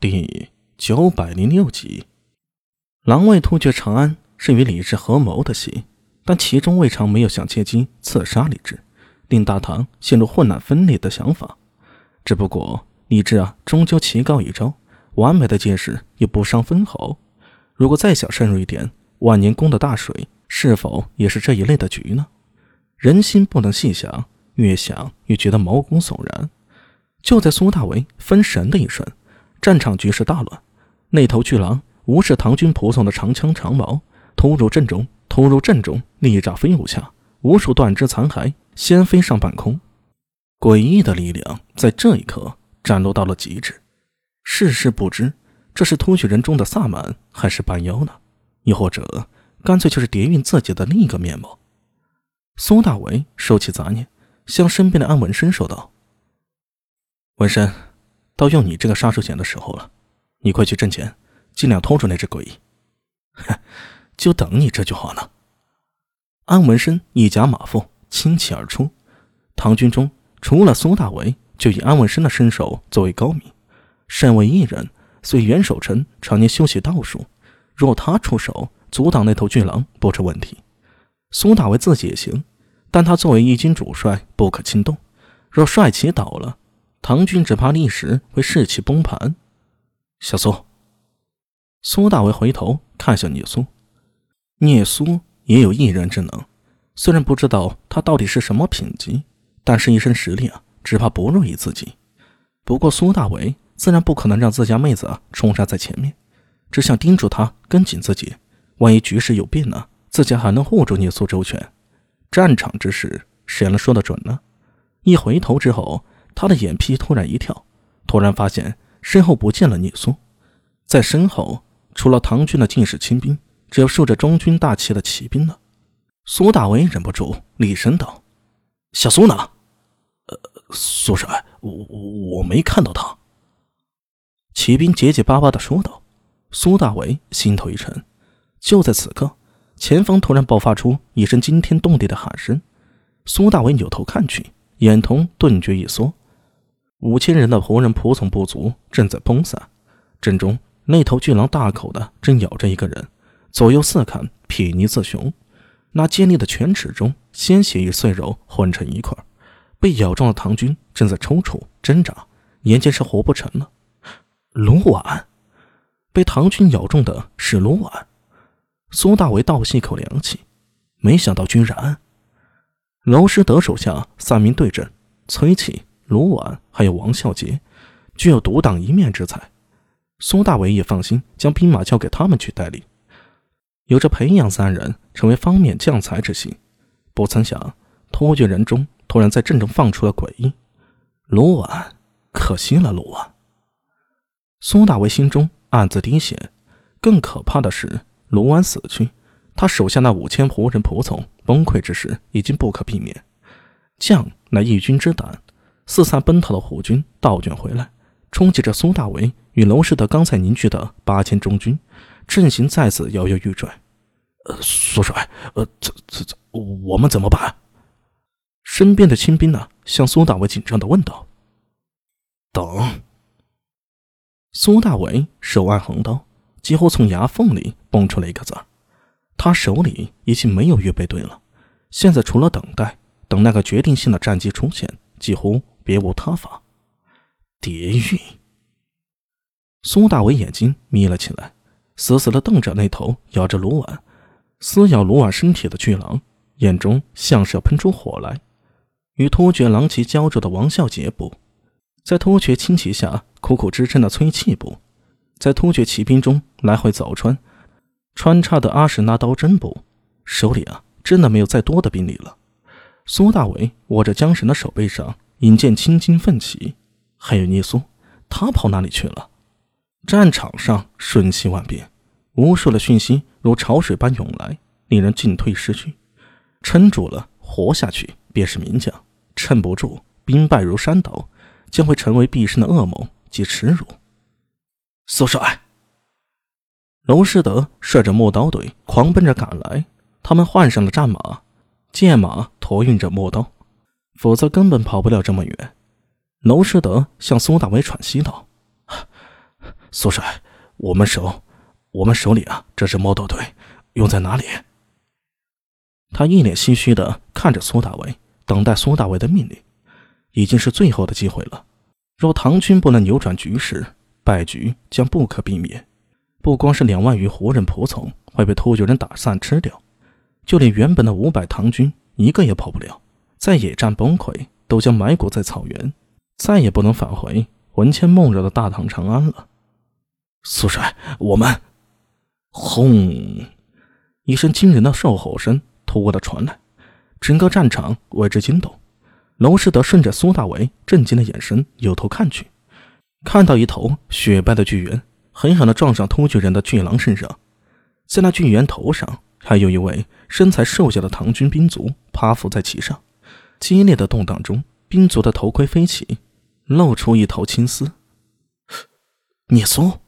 第九百零六集，狼卫突厥长安是与李治合谋的戏，但其中未尝没有想借机刺杀李治，令大唐陷入混乱分裂的想法。只不过李治啊，终究棋高一招，完美的借势又不伤分毫。如果再想深入一点，万年宫的大水是否也是这一类的局呢？人心不能细想，越想越觉得毛骨悚然。就在苏大为分神的一瞬。战场局势大乱，那头巨狼无视唐军仆从的长枪长矛，突入阵中，突入阵中，利爪飞舞下，无数断肢残骸先飞上半空。诡异的力量在这一刻展露到了极致。世事不知，这是突厥人中的萨满还是半妖呢？又或者，干脆就是蝶韵自己的另一个面貌？苏大为收起杂念，向身边的安文生说道：“文生。”到用你这个杀手锏的时候了，你快去挣钱，尽量拖住那只鬼。哼，就等你这句话呢。安文生一夹马腹，轻骑而出。唐军中除了苏大为，就以安文生的身手最为高明。身为一人，虽袁守诚常年修习道术，若他出手阻挡那头巨狼，不成问题。苏大为自己也行，但他作为一军主帅，不可轻动。若帅旗倒了，唐军只怕立时会士气崩盘。小苏，苏大为回头看向聂苏，聂苏也有一人之能，虽然不知道他到底是什么品级，但是一身实力啊，只怕不弱于自己。不过苏大为自然不可能让自家妹子啊冲杀在前面，只想叮嘱他跟紧自己，万一局势有变呢，自家还能护住聂苏周全。战场之事，谁能说得准呢？一回头之后。他的眼皮突然一跳，突然发现身后不见了聂苏，在身后除了唐军的进士亲兵，只有竖着中军大旗的骑兵了。苏大为忍不住厉声道：“小苏呢？”“呃，苏帅，我我没看到他。”骑兵结结巴巴的说道。苏大为心头一沉。就在此刻，前方突然爆发出一声惊天动地的喊声。苏大为扭头看去，眼瞳顿觉一缩。五千人的仆人仆从部族正在崩散，阵中那头巨狼大口的正咬着一个人，左右四看，睥睨自雄。那尖利的犬齿中，鲜血与碎肉混成一块。被咬中的唐军正在抽搐挣扎，眼见是活不成了。卢绾，被唐军咬中的是卢绾。苏大为倒吸一口凉气，没想到居然，娄师德手下三名对阵，崔启。卢绾还有王孝杰，具有独当一面之才。苏大伟也放心将兵马交给他们去代理，有着培养三人成为方面将才之心。不曾想，突厥人中突然在阵中放出了诡异。卢绾，可惜了，卢绾。苏大伟心中暗自滴血。更可怕的是，卢绾死去，他手下那五千仆人仆从崩溃之时已经不可避免。将乃一军之胆。四散奔逃的虎军倒卷回来，冲击着苏大为与娄师德刚才凝聚的八千中军，阵型再次摇摇欲坠。呃，苏帅，呃，这这这，我们怎么办？身边的亲兵呢？向苏大为紧张的问道。等。苏大为手按横刀，几乎从牙缝里蹦出了一个字。他手里已经没有预备队了，现在除了等待，等那个决定性的战机出现，几乎。别无他法。蝶玉，苏大伟眼睛眯了起来，死死的瞪着那头咬着卢绾、撕咬卢绾身体的巨狼，眼中像是要喷出火来。与突厥狼骑交着的王孝杰部，在突厥轻骑下苦苦支撑的崔器部，在突厥骑兵中来回走穿，穿插的阿史那刀真部，手里啊，真的没有再多的兵力了。苏大伟握着缰绳的手背上。引见青筋奋起，还有聂苏，他跑哪里去了？战场上瞬息万变，无数的讯息如潮水般涌来，令人进退失据。撑住了，活下去便是名将；撑不住，兵败如山倒，将会成为毕生的噩梦及耻辱。苏帅，娄师德率着陌刀队狂奔着赶来，他们换上了战马，剑马驮运着陌刀。否则根本跑不了这么远。娄师德向苏大为喘息道：“苏帅，我们手，我们手里啊，这支猫头队用在哪里？他一脸唏嘘的看着苏大伟，等待苏大伟的命令。已经是最后的机会了。若唐军不能扭转局势，败局将不可避免。不光是两万余胡人仆从会被突厥人打散吃掉，就连原本的五百唐军一个也跑不了。在野战崩溃，都将埋骨在草原，再也不能返回魂牵梦绕的大唐长安了。苏帅，我们！轰！一声惊人的兽吼声突兀的传来，整个战场为之惊动。娄世德顺着苏大为震惊的眼神扭头看去，看到一头雪白的巨猿狠狠地撞上突厥人的巨狼身上，在那巨猿头上还有一位身材瘦小的唐军兵卒趴伏在其上。激烈的动荡中，冰族的头盔飞起，露出一头青丝。聂松。